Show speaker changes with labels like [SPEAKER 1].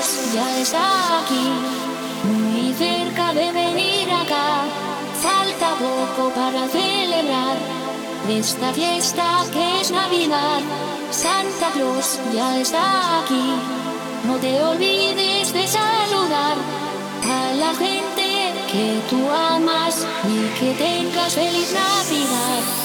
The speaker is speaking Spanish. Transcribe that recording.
[SPEAKER 1] Ya está aquí, muy cerca de venir acá. Falta poco para celebrar esta fiesta que es Navidad. Santa Claus ya está aquí, no te olvides de saludar a la gente que tú amas y que tengas feliz Navidad.